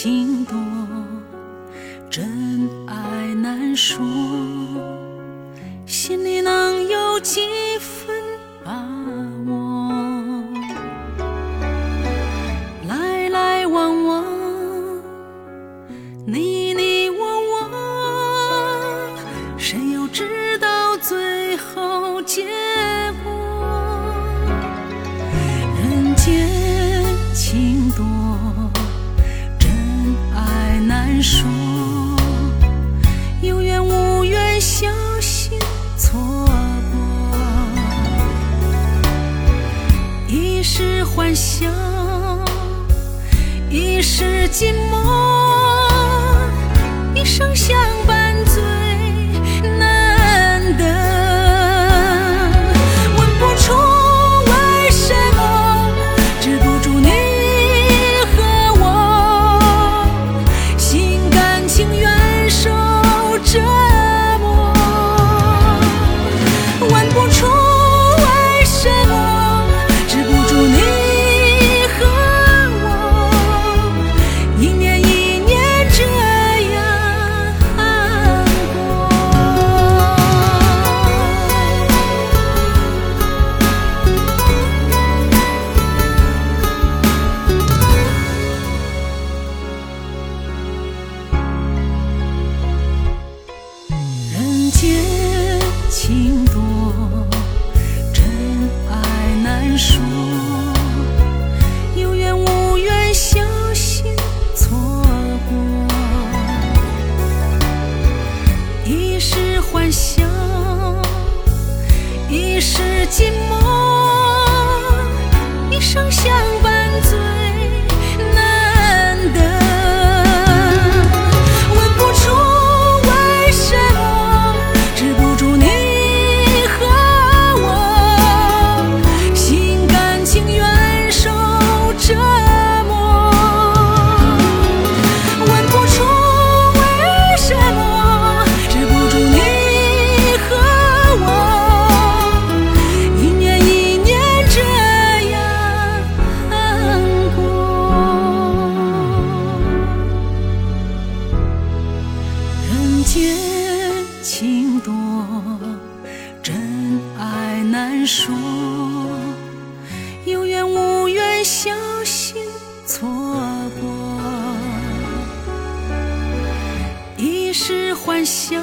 情多，真爱难说，心里能有几分把握？来来往往，你你我我，谁又知道最后结一世寂寞，一生相伴。一时欢笑，一时寂寞，一生相伴人间情多，真爱难说，有缘无缘，小心错过。一时欢笑，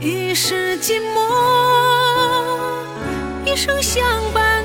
一时寂寞，一生相伴